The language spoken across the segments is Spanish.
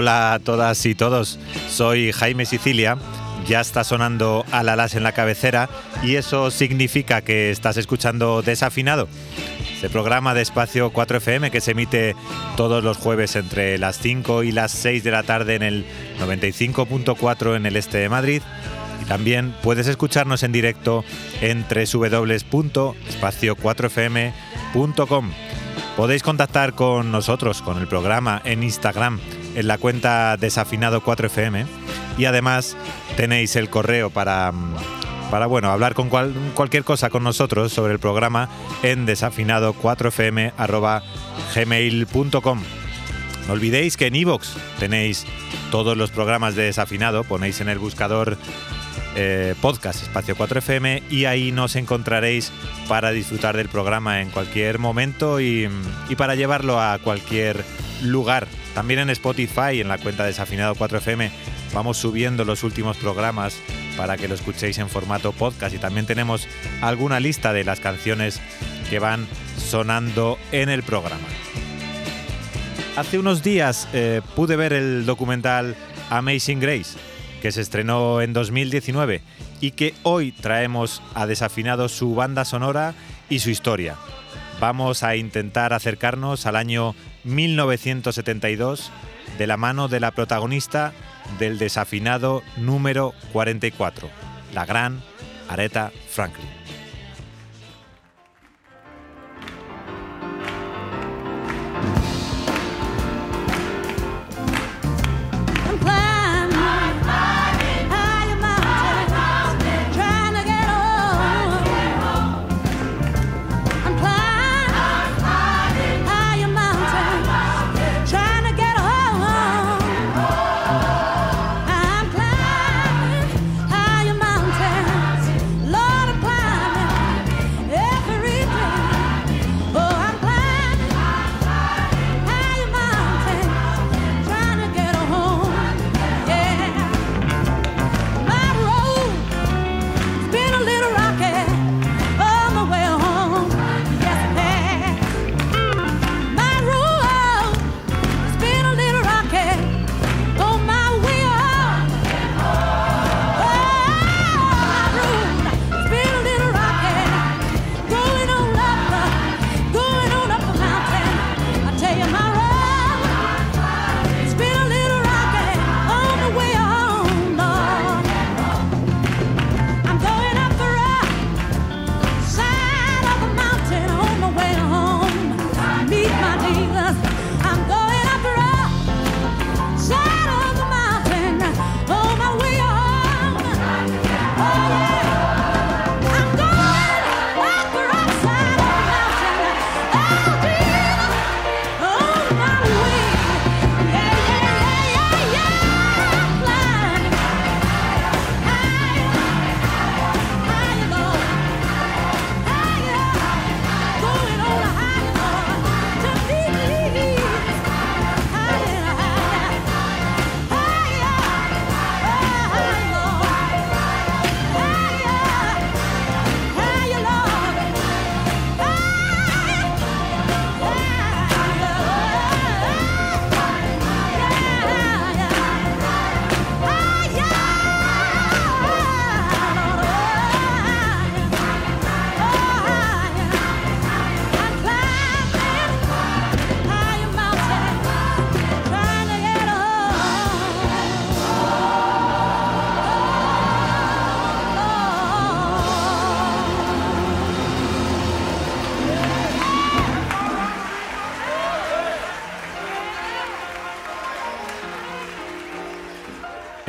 Hola a todas y todos, soy Jaime Sicilia. Ya está sonando Alalas en la cabecera y eso significa que estás escuchando Desafinado, este programa de Espacio 4FM que se emite todos los jueves entre las 5 y las 6 de la tarde en el 95.4 en el este de Madrid. Y también puedes escucharnos en directo en www.espacio4fm.com. Podéis contactar con nosotros, con el programa, en Instagram, en la cuenta Desafinado4FM. Y además tenéis el correo para, para bueno, hablar con cualquier cosa con nosotros sobre el programa en desafinado4fm.gmail.com. No olvidéis que en iVoox tenéis todos los programas de Desafinado, ponéis en el buscador eh, podcast Espacio 4FM y ahí nos encontraréis para disfrutar del programa en cualquier momento y, para llevarlo a cualquier lugar. También en Spotify, en la cuenta Desafinado 4FM, vamos subiendo los últimos programas para que lo escuchéis en formato podcast y también tenemos alguna lista de las canciones que van sonando en el programa. Hace unos días eh, pude ver el documental Amazing Grace que se estrenó en 2019 y que hoy traemos a Desafinado su banda sonora y su historia. Vamos a intentar acercarnos al año 1972 de la mano de la protagonista del desafinado número 44, la gran Aretha Franklin.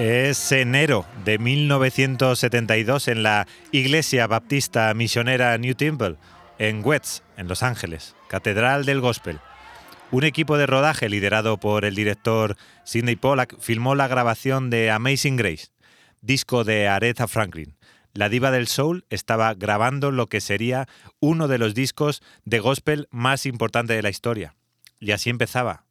Es enero de 1972 en la Iglesia Baptista Misionera New Temple, en West, en Los Ángeles, Catedral del Gospel. Un equipo de rodaje liderado por el director Sidney Pollack filmó la grabación de Amazing Grace, disco de Aretha Franklin. La diva del soul estaba grabando lo que sería uno de los discos de gospel más importante de la historia. Y así empezaba.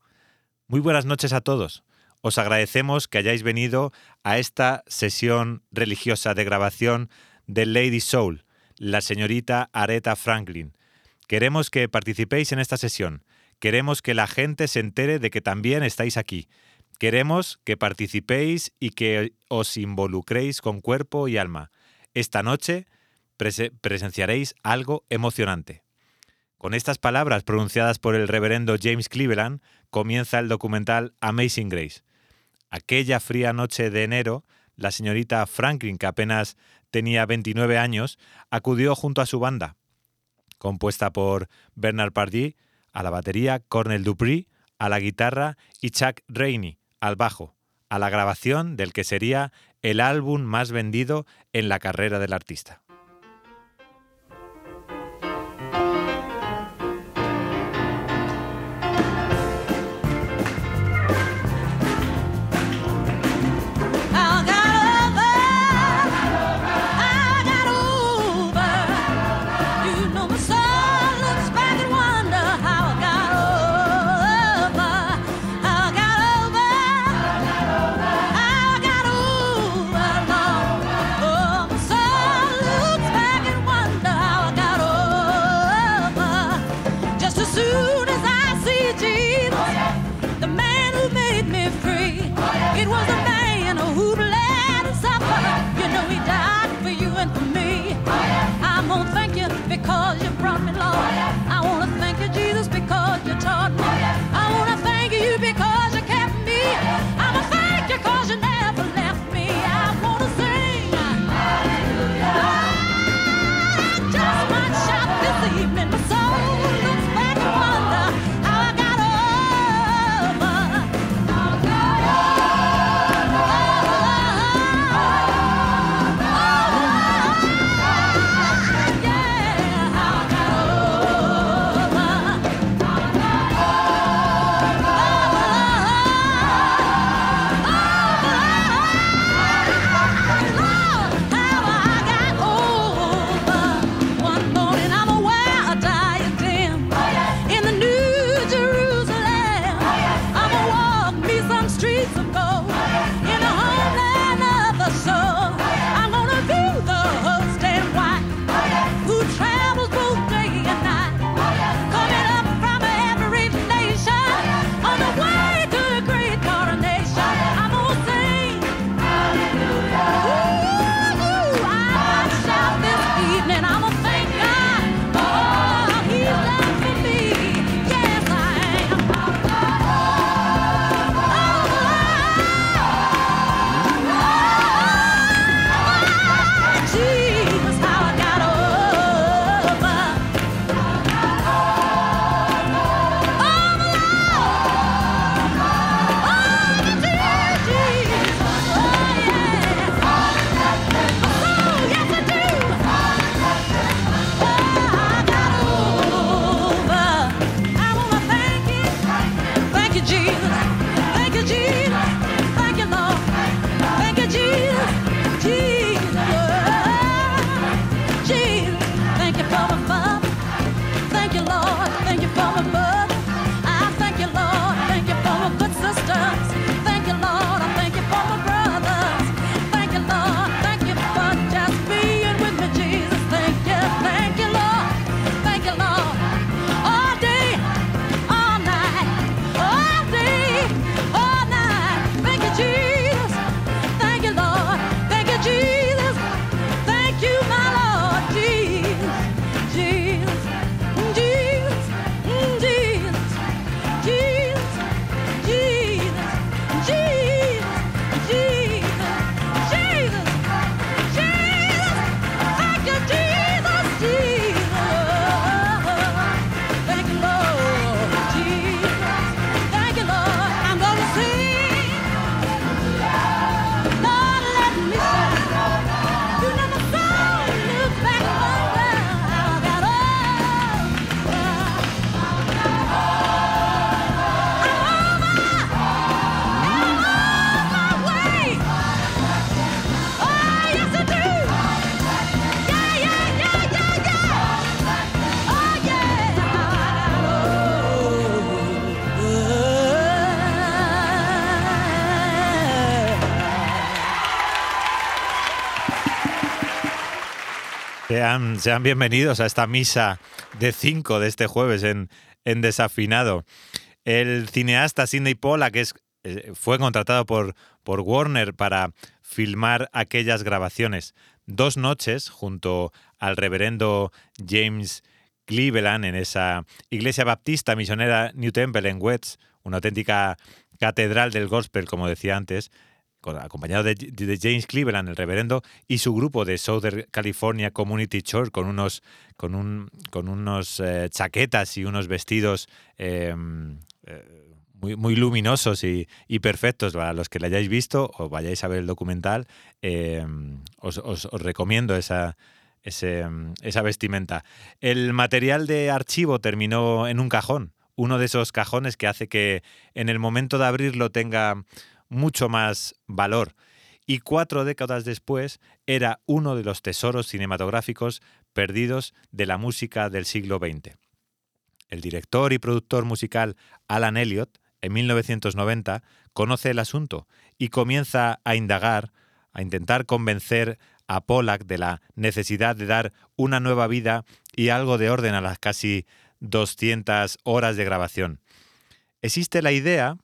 Muy buenas noches a todos. Os agradecemos que hayáis venido a esta sesión religiosa de grabación de Lady Soul, la señorita Aretha Franklin. Queremos que participéis en esta sesión. Queremos que la gente se entere de que también estáis aquí. Queremos que participéis y que os involucréis con cuerpo y alma. Esta noche presenciaréis algo emocionante. Con estas palabras pronunciadas por el reverendo James Cleveland comienza el documental Amazing Grace. Aquella fría noche de enero, la señorita Franklin, que apenas tenía 29 años, acudió junto a su banda, compuesta por Bernard Pardee a la batería, Cornel Dupree a la guitarra y Chuck Rainey al bajo, a la grabación del que sería el álbum más vendido en la carrera del artista. Sean, bienvenidos a esta misa de cinco de este jueves en, en Desafinado. El cineasta Sidney Pollack es eh, fue contratado por, por Warner para filmar aquellas grabaciones dos noches junto al reverendo James Cleveland en esa iglesia baptista misionera New Temple en West, una auténtica catedral del gospel, como decía antes, acompañado de, James Cleveland, el reverendo, y su grupo de Southern California Community Church con unos, con un, con unos eh, chaquetas y unos vestidos em, eh, muy, muy, luminosos y, perfectos para los que lo hayáis visto o vayáis a ver el documental. Em, os, os, recomiendo esa, em, esa vestimenta. El material de archivo terminó en un cajón, uno de esos cajones que hace que en el momento de abrirlo tenga mucho más valor. Y cuatro décadas después era uno de los tesoros cinematográficos perdidos de la música del siglo XX. El director y productor musical Alan Elliott, en 1990, conoce el asunto y comienza a indagar, a intentar convencer a Pollack de la necesidad de dar una nueva vida y algo de orden a las casi 200 horas de grabación. Existe la idea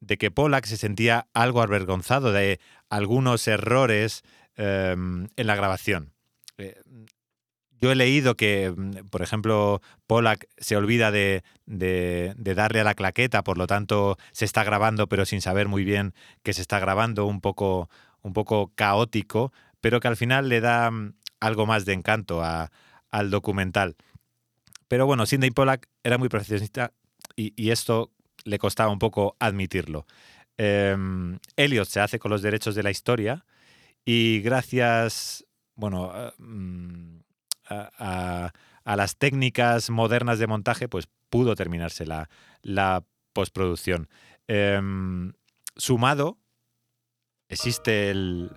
de que Pollack se sentía algo avergonzado de algunos errores em, en la grabación. Eh, yo he leído que, mm, por ejemplo, Pollack se olvida de, darle a la claqueta, por lo tanto se está grabando pero sin saber muy bien que se está grabando, un poco, un poco caótico, pero que al final le da mm, algo más de encanto al documental. Pero bueno, Sidney Pollack era muy profesionista y esto le costaba un poco admitirlo. Em, Elliot se hace con los derechos de la historia y gracias, bueno, mm, a, las técnicas modernas de montaje, pues pudo terminarse la, la postproducción. Em, sumado, existe el,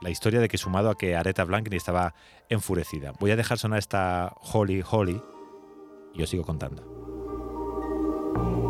la historia de que sumado a que Aretha Franklin estaba enfurecida. Voy a dejar sonar esta Holly Holly y os sigo contando. Como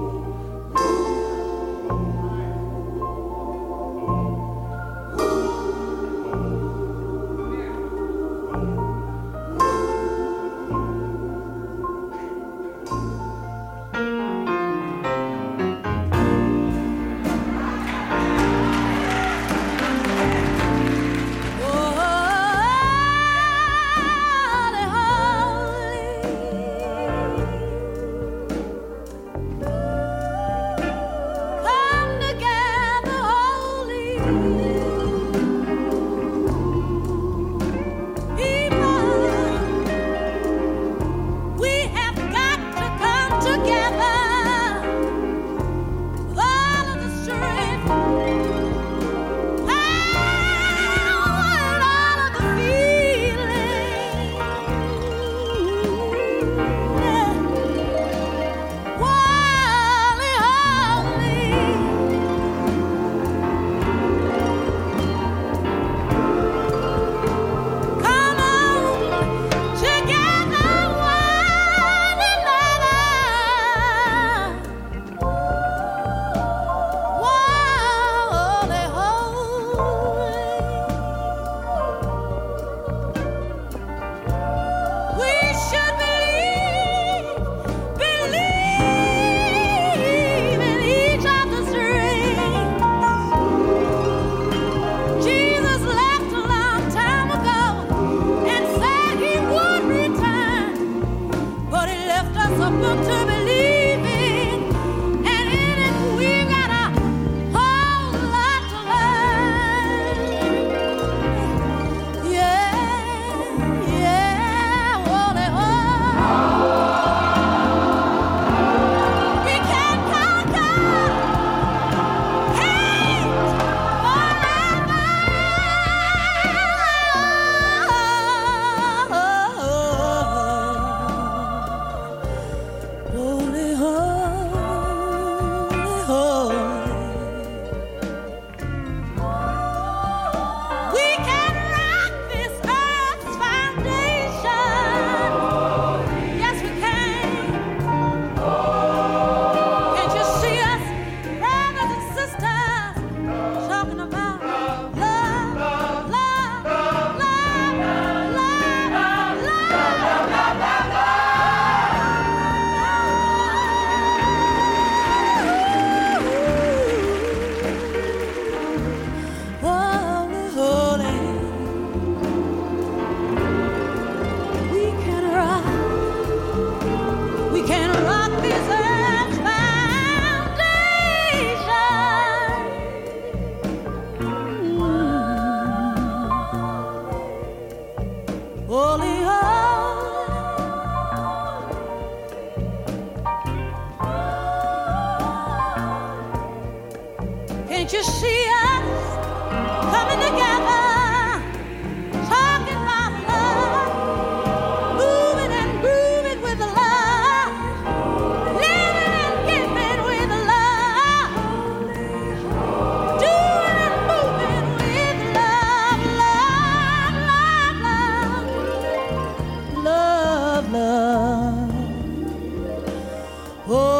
Oh.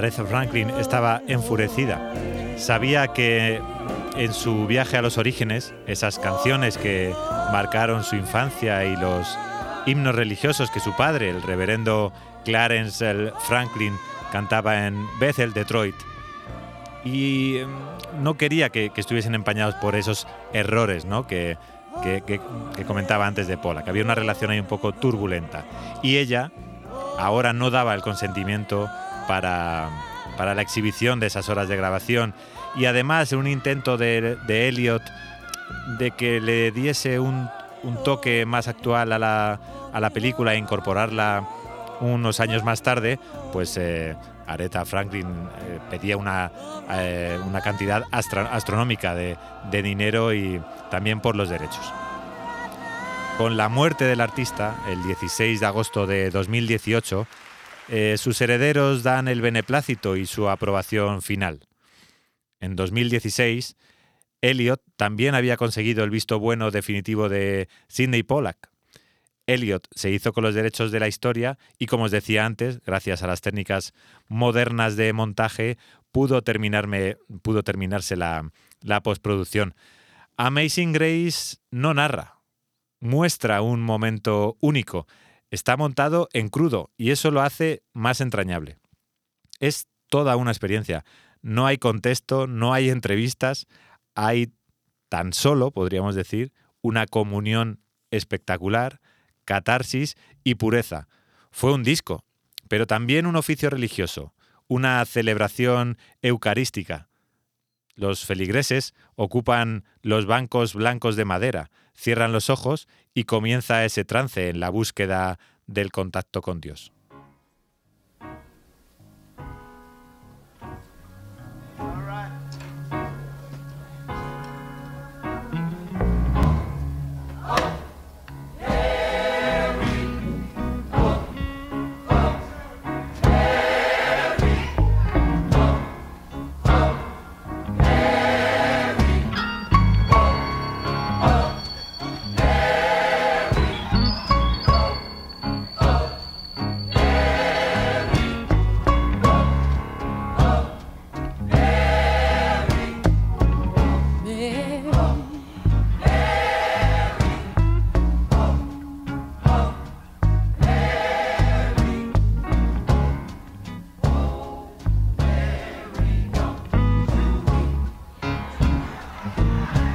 Aretha Franklin estaba enfurecida. Sabía que en su viaje a los orígenes, esas canciones que marcaron su infancia y los himnos religiosos que su padre, el reverendo Clarence Franklin, cantaba en Bethel, Detroit, y em, no quería que, estuviesen empañados por esos errores ¿no? que, que, comentaba antes de Pola, que había una relación ahí un poco turbulenta. Y ella ahora no daba el consentimiento para, para la exhibición de esas horas de grabación. Y además, un intento de, de Elliot de que le diese un, un toque más actual a la, a la, película e incorporarla unos años más tarde, pues eh, Aretha Franklin eh, pedía una, eh, una cantidad astronómica de, de dinero y también por los derechos. Con la muerte del artista, el 16 de agosto de 2018, eh, sus herederos dan el beneplácito y su aprobación final. En 2016, Elliot también había conseguido el visto bueno definitivo de Sidney Pollack. Elliot se hizo con los derechos de la historia y, como os decía antes, gracias a las técnicas modernas de montaje, pudo, terminarse la, la postproducción. Amazing Grace no narra, muestra un momento único. Está montado en crudo y eso lo hace más entrañable. Es toda una experiencia. No hay contexto, no hay entrevistas, hay tan solo, podríamos decir, una comunión espectacular, catarsis y pureza. Fue un disco, pero también un oficio religioso, una celebración eucarística. Los feligreses ocupan los bancos blancos de madera, cierran los ojos y comienza ese trance en la búsqueda del contacto con Dios.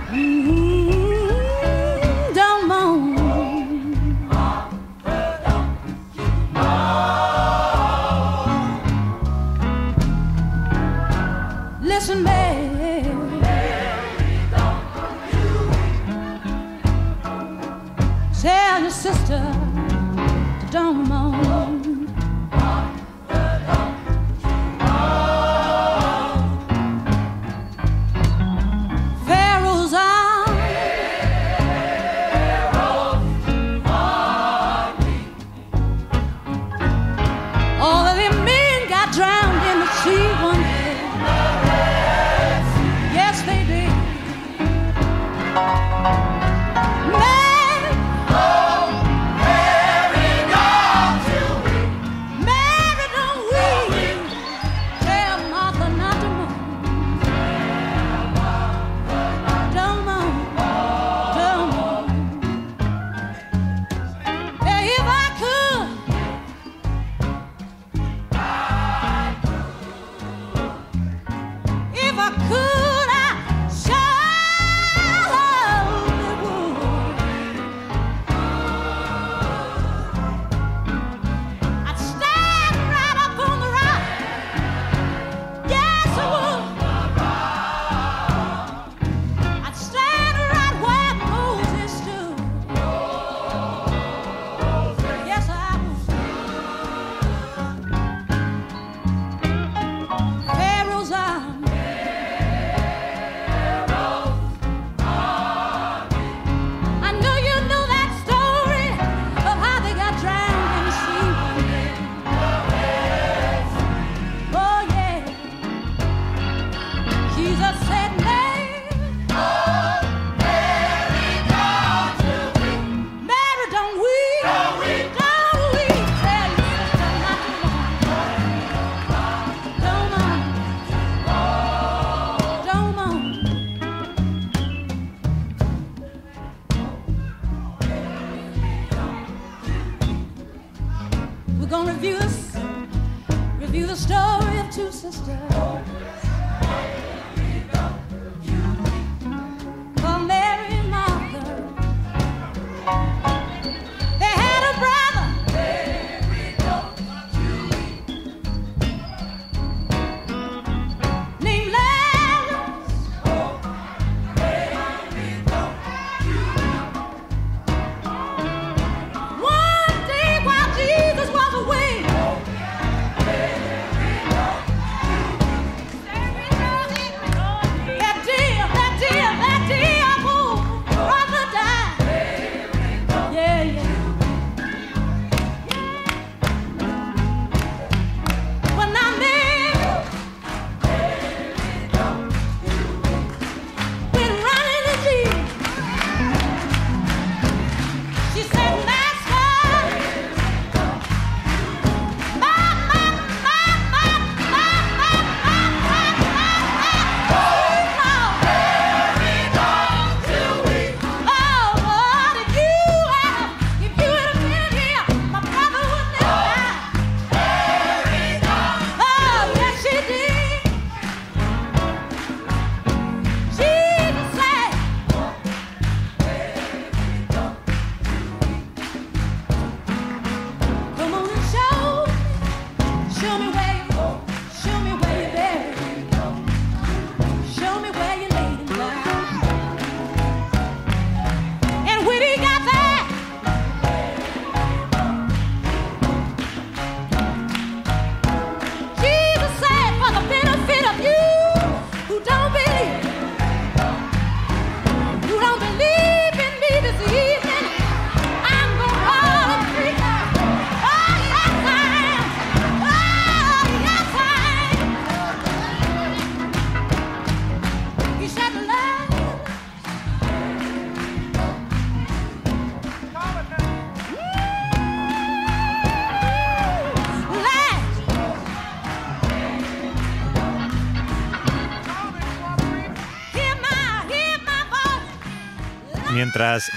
Mm-hmm.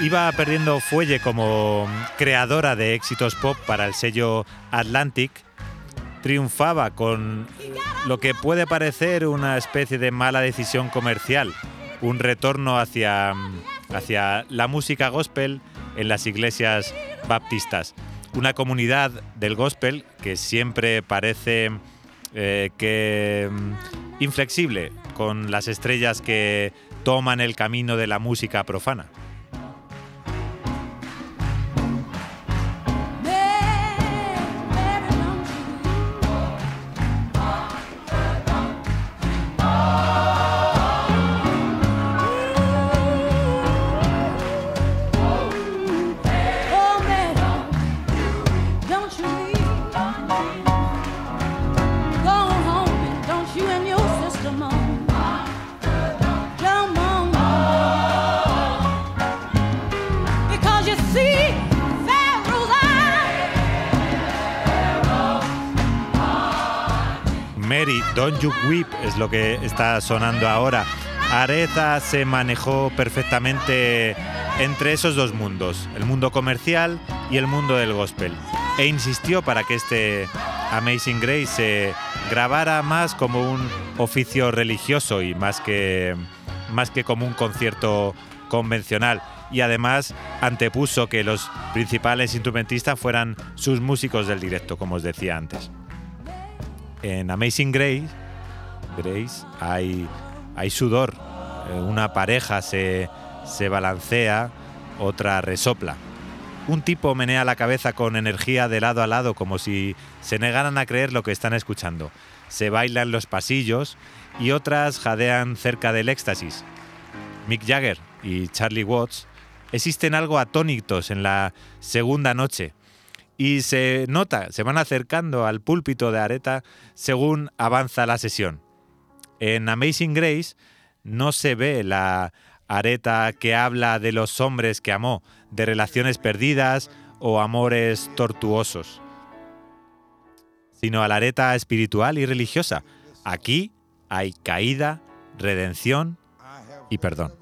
Iba perdiendo fuelle como creadora de éxitos pop para el sello Atlantic, triunfaba con lo que puede parecer una especie de mala decisión comercial, un retorno hacia, hacia la música gospel en las iglesias baptistas. Una comunidad del gospel que siempre parece eh, que mm, inflexible con las estrellas que toman el camino de la música profana. Lo que está sonando ahora. Areta se manejó perfectamente entre esos dos mundos, el mundo comercial y el mundo del gospel, e insistió para que este Amazing Grace se grabara más como un oficio religioso y más que, más que como un concierto convencional. Y además antepuso que los principales instrumentistas fueran sus músicos del directo, como os decía antes en Amazing Grace, Hay, hay sudor. Eh, una pareja se, se balancea, otra resopla. Un tipo menea la cabeza con energía de lado a lado como si se negaran a creer lo que están escuchando. Se bailan los pasillos y otras jadean cerca del éxtasis. Mick Jagger y Charlie Watts existen algo atónitos en la segunda noche y se nota, se van acercando al púlpito de Areta según avanza la sesión. En Amazing Grace no se ve la Areta que habla de los hombres que amó, de relaciones perdidas o amores tortuosos, sino a la Areta espiritual y religiosa. Aquí hay caída, redención y perdón.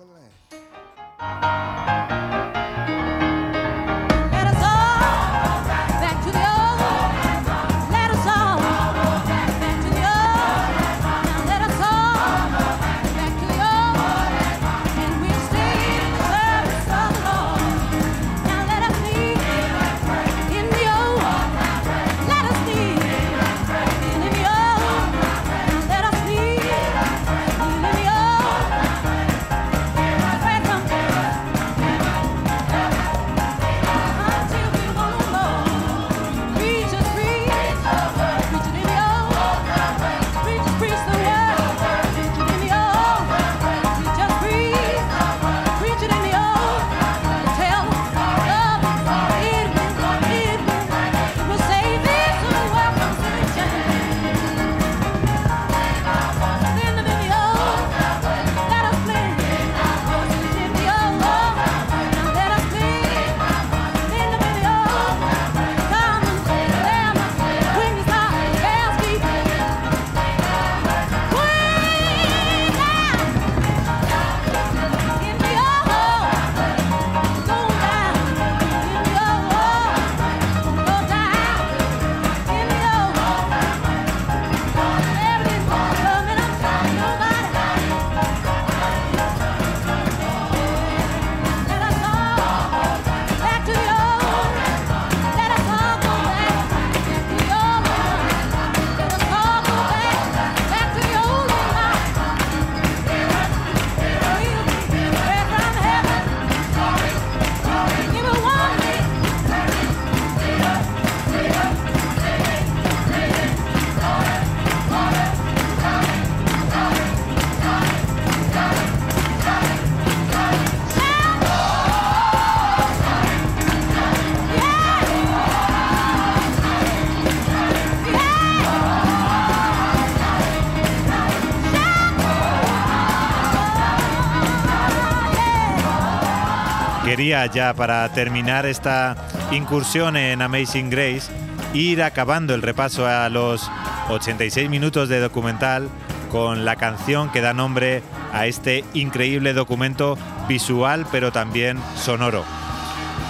Ya para terminar esta incursión en Amazing Grace ir acabando el repaso a los 86 minutos de documental con la canción que da nombre a este increíble documento visual pero también sonoro.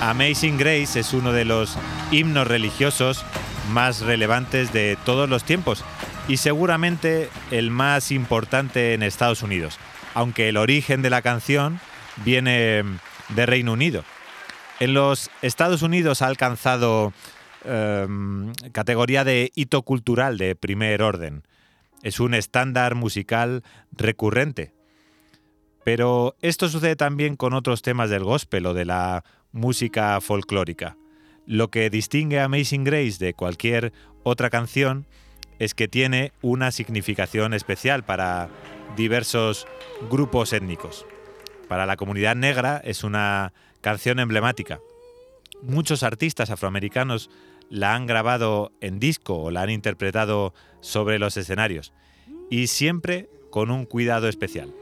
Amazing Grace es uno de los himnos religiosos más relevantes de todos los tiempos y seguramente el más importante en Estados Unidos, aunque el origen de la canción viene de Reino Unido. En los Estados Unidos ha alcanzado em, categoría de hito cultural de primer orden. Es un estándar musical recurrente. Pero esto sucede también con otros temas del gospel o de la música folclórica. Lo que distingue a Amazing Grace de cualquier otra canción es que tiene una significación especial para diversos grupos étnicos. Para la comunidad negra es una canción emblemática. Muchos artistas afroamericanos la han grabado en disco o la han interpretado sobre los escenarios y siempre con un cuidado especial.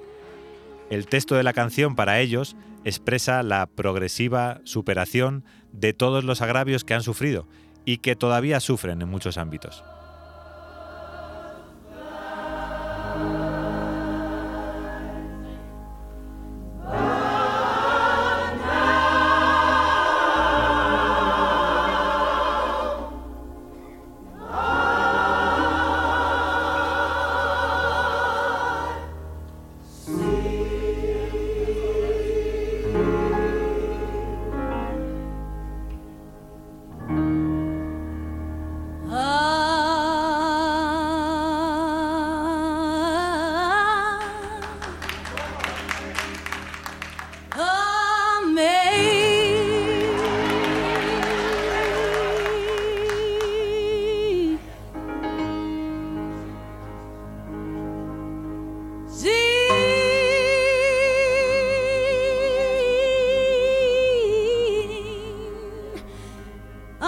El texto de la canción para ellos expresa la progresiva superación de todos los agravios que han sufrido y que todavía sufren en muchos ámbitos.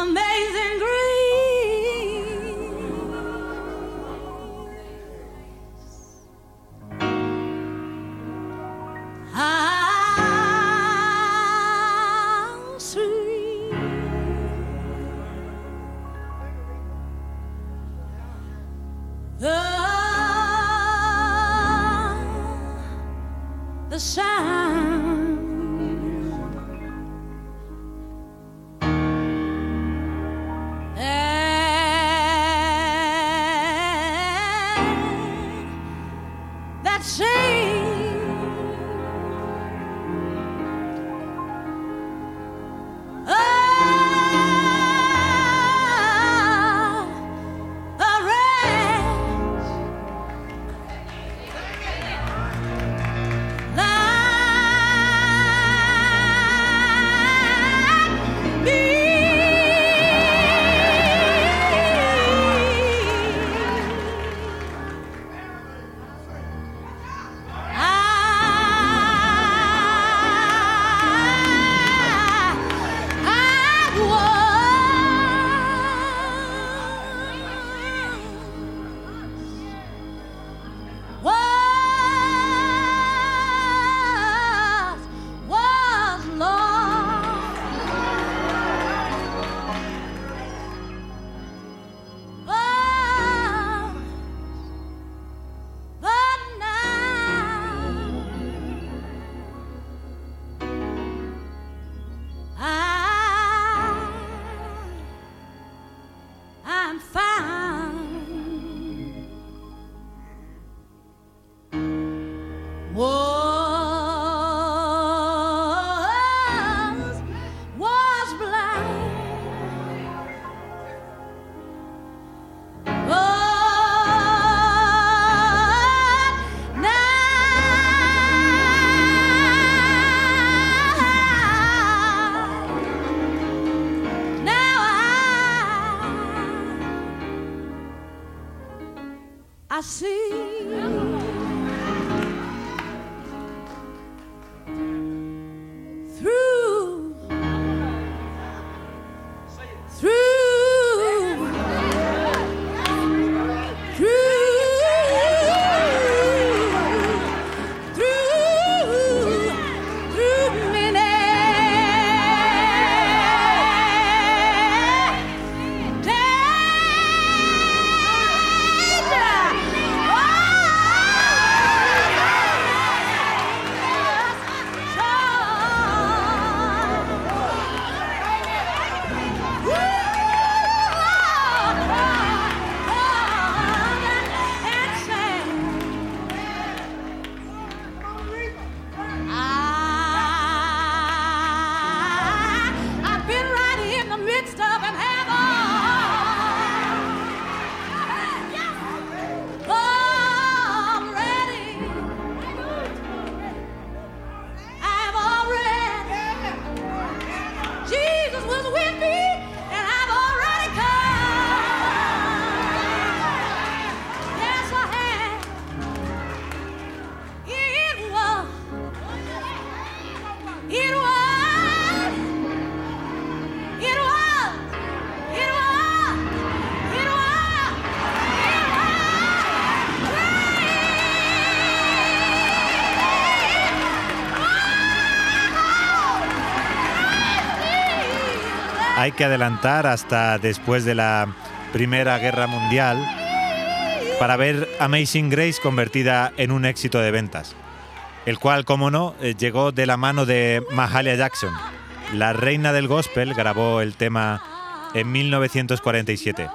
amazing grace. Que adelantar hasta después de la Primera Guerra Mundial para ver Amazing Grace convertida en un éxito de ventas, el cual, como no, eh, llegó de la mano de Mahalia Jackson. La reina del gospel grabó el tema en 1947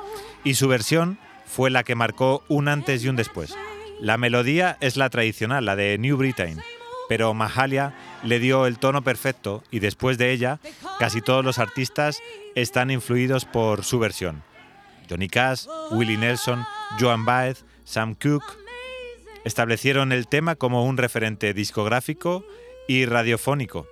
y su versión fue la que marcó un antes y un después. La melodía es la tradicional, la de New Britain, pero Mahalia le dio el tono perfecto y después de ella casi todos los artistas están influidos por su versión. Johnny Cash, Willie Nelson, Joan Baez, Sam Cooke establecieron el tema como un referente discográfico y radiofónico.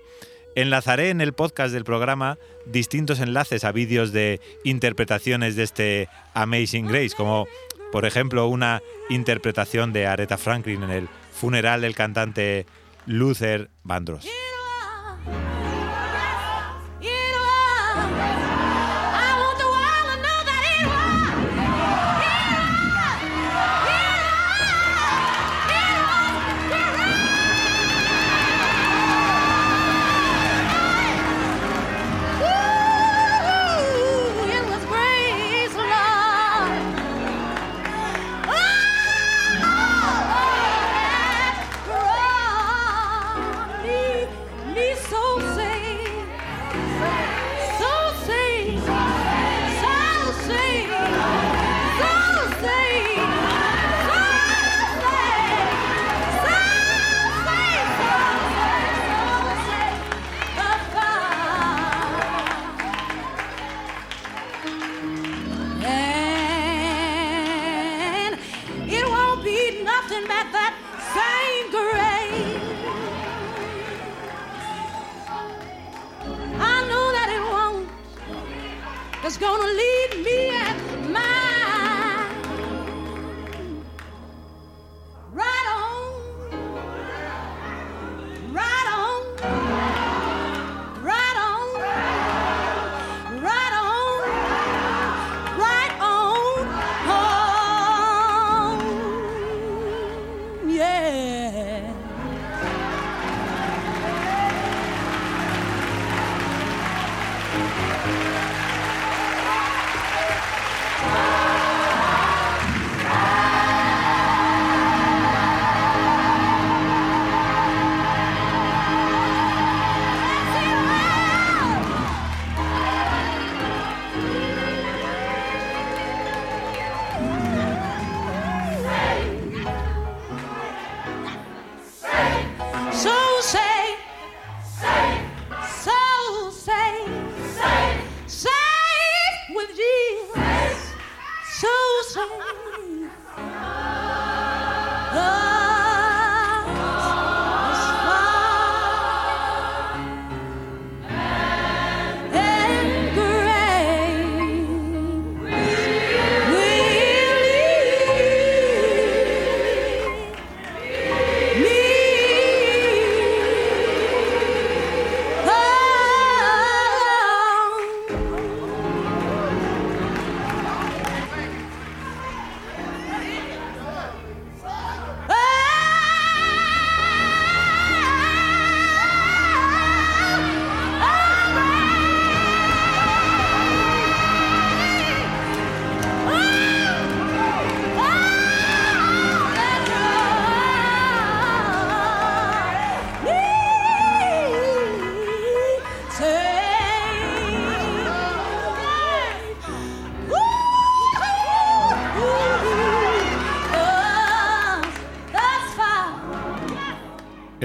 Enlazaré en el podcast del programa distintos enlaces a vídeos de interpretaciones de este Amazing Grace, como por ejemplo una interpretación de Aretha Franklin en el funeral del cantante Luther Vandross.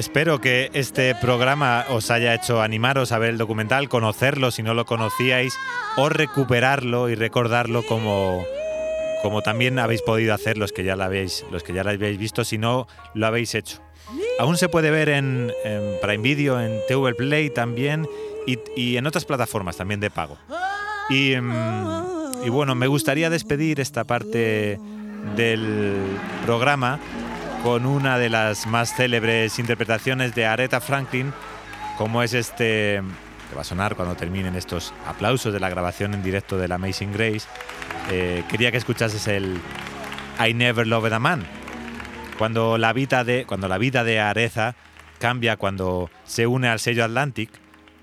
Espero que este programa os haya hecho animaros a ver el documental, conocerlo si no lo conocíais, o recuperarlo y recordarlo como, como también habéis podido hacer los que ya lo habéis, los que ya lo habéis visto, si no lo habéis hecho. Aún se puede ver en, Prime Video, en TV Play también y, en otras plataformas también de pago. Y, y bueno, me gustaría despedir esta parte del programa con una de las más célebres interpretaciones de Aretha Franklin, como es este que va a sonar cuando terminen estos aplausos de la grabación en directo del Amazing Grace. Eh, quería que escuchases el I Never Loved a Man. Cuando la vida de, cuando la vida de Aretha cambia cuando se une al sello Atlantic,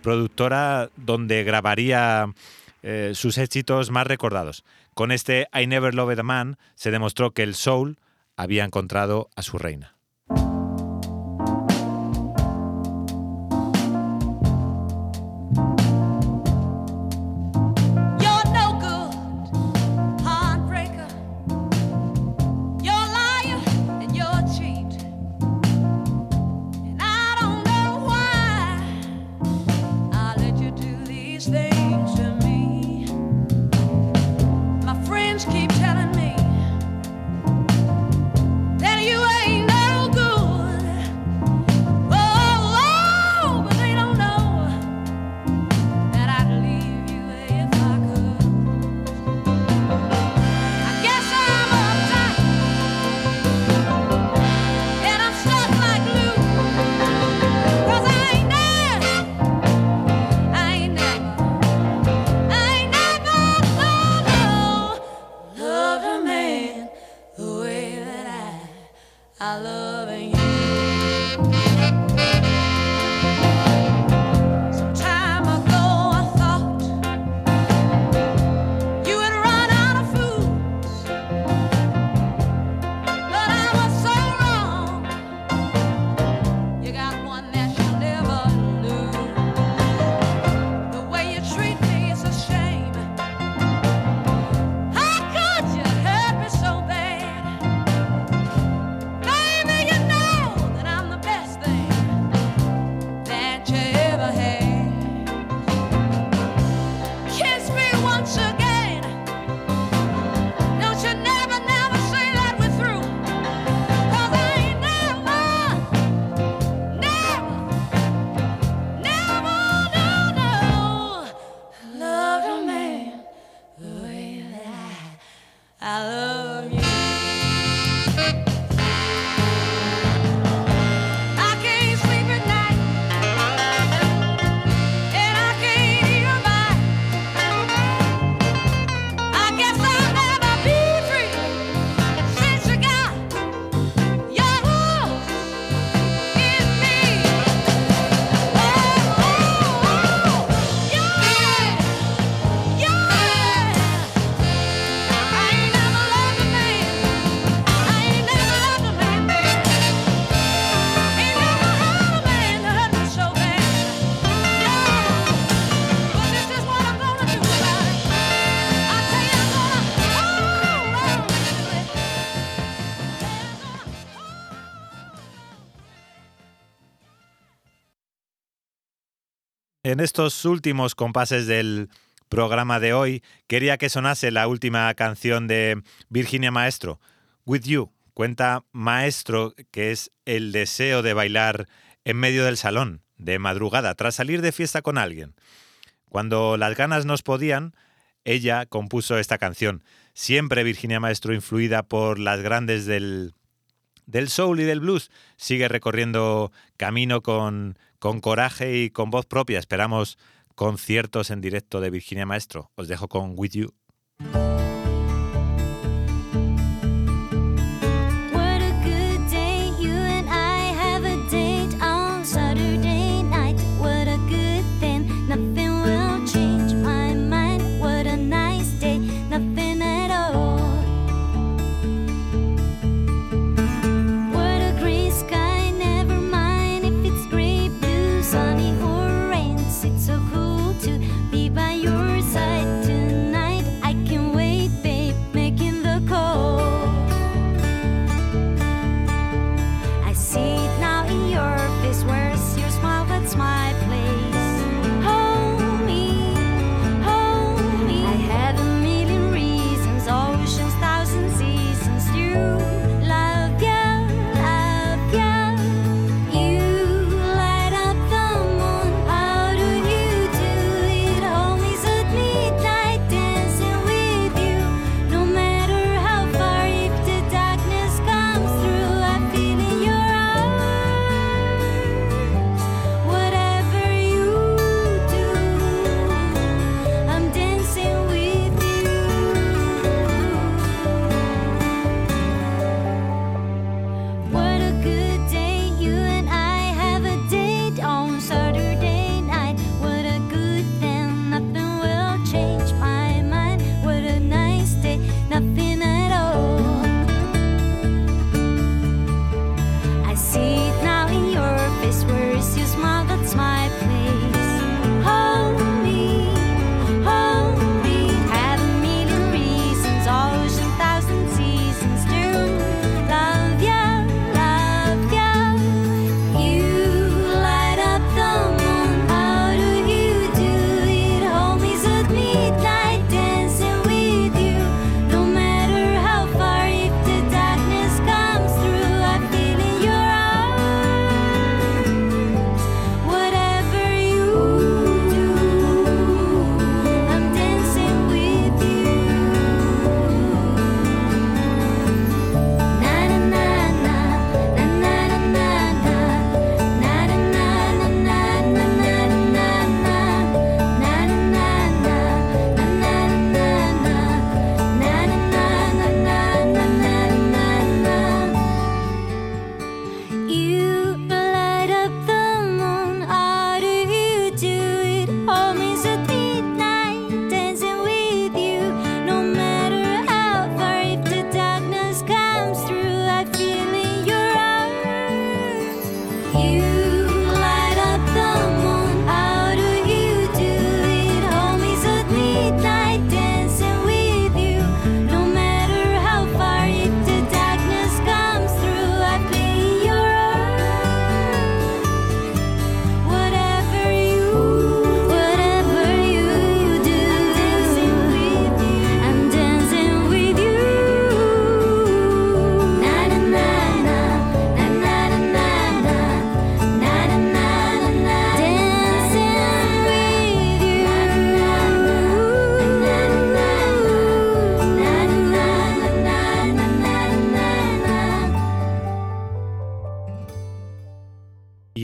productora donde grabaría eh, sus éxitos más recordados. Con este I Never Loved a Man se demostró que el soul había encontrado a su reina. En estos últimos compases del programa de hoy, quería que sonase la última canción de Virginia Maestro, With You. Cuenta Maestro que es el deseo de bailar en medio del salón, de madrugada, tras salir de fiesta con alguien. Cuando las ganas nos podían, ella compuso esta canción. Siempre Virginia Maestro, influida por las grandes del, del soul y del blues, sigue recorriendo camino con con coraje y con voz propia. Esperamos conciertos en directo de Virginia Maestro. Os dejo con With You.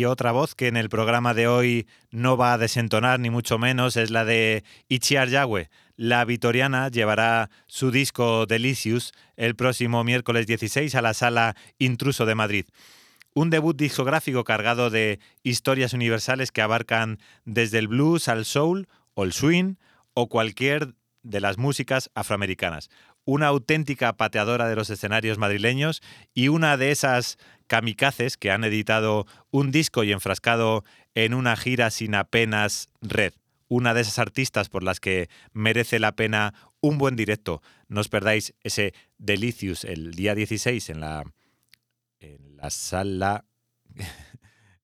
Otra voz que en el programa de hoy no va a desentonar ni mucho menos es la de Ichiar Yagüe. La vitoriana llevará su disco Delicious el próximo miércoles 16 a la sala Intruso de Madrid. Un debut discográfico cargado de historias universales que abarcan desde el blues al soul o el swing o cualquier de las músicas afroamericanas. Una auténtica pateadora de los escenarios madrileños y una de esas kamikazes que han editado un disco y enfrascado en una gira sin apenas red. Una de esas artistas por las que merece la pena un buen directo. No os perdáis ese Delicious el día 16 en la, en la sala.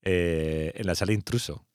Eh, en la sala intruso.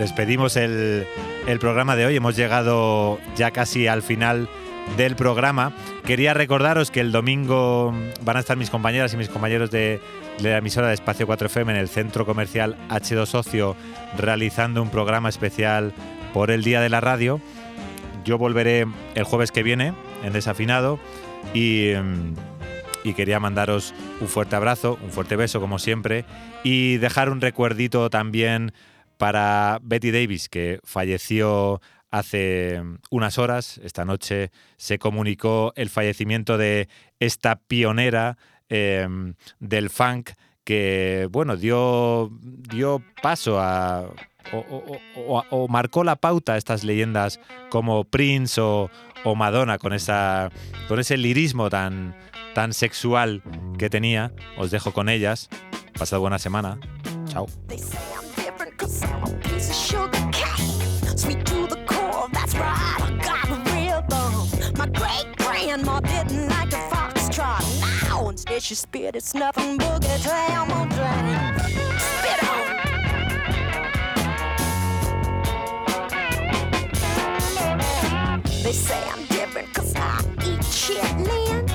Despedimos el, programa de hoy. Hemos llegado ya casi al final del programa. Quería recordaros que el domingo van a estar mis compañeras y mis compañeros de, la emisora de Espacio 4FM en el centro comercial H2 Socio realizando un programa especial por el Día de la Radio. Yo volveré el jueves que viene en Desafinado y, y quería mandaros un fuerte abrazo, un fuerte beso como siempre y dejar un recuerdito también para Betty Davis que falleció Hace unas horas, esta noche, se comunicó el fallecimiento de esta pionera em, del funk que, bueno, dio, dio paso a, o, marcó la pauta a estas leyendas como Prince o, Madonna con, esa, con ese lirismo tan, tan sexual que tenía. Os dejo con ellas. Pasad buena semana. Chao. cause I'm a piece of sugar cane. Sweet to the core, that's right, I got a rhythm. My great grandma didn't like the foxtrot. Now, instead, she spit, it's nothing boogie glam on glam. Spit on. They say I'm different cause I eat shit, man.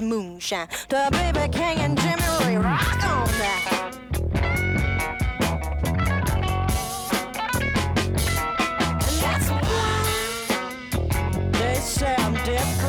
is moonshine. The baby king and Jimmy Ray, rock on that. And that's why they say I'm different.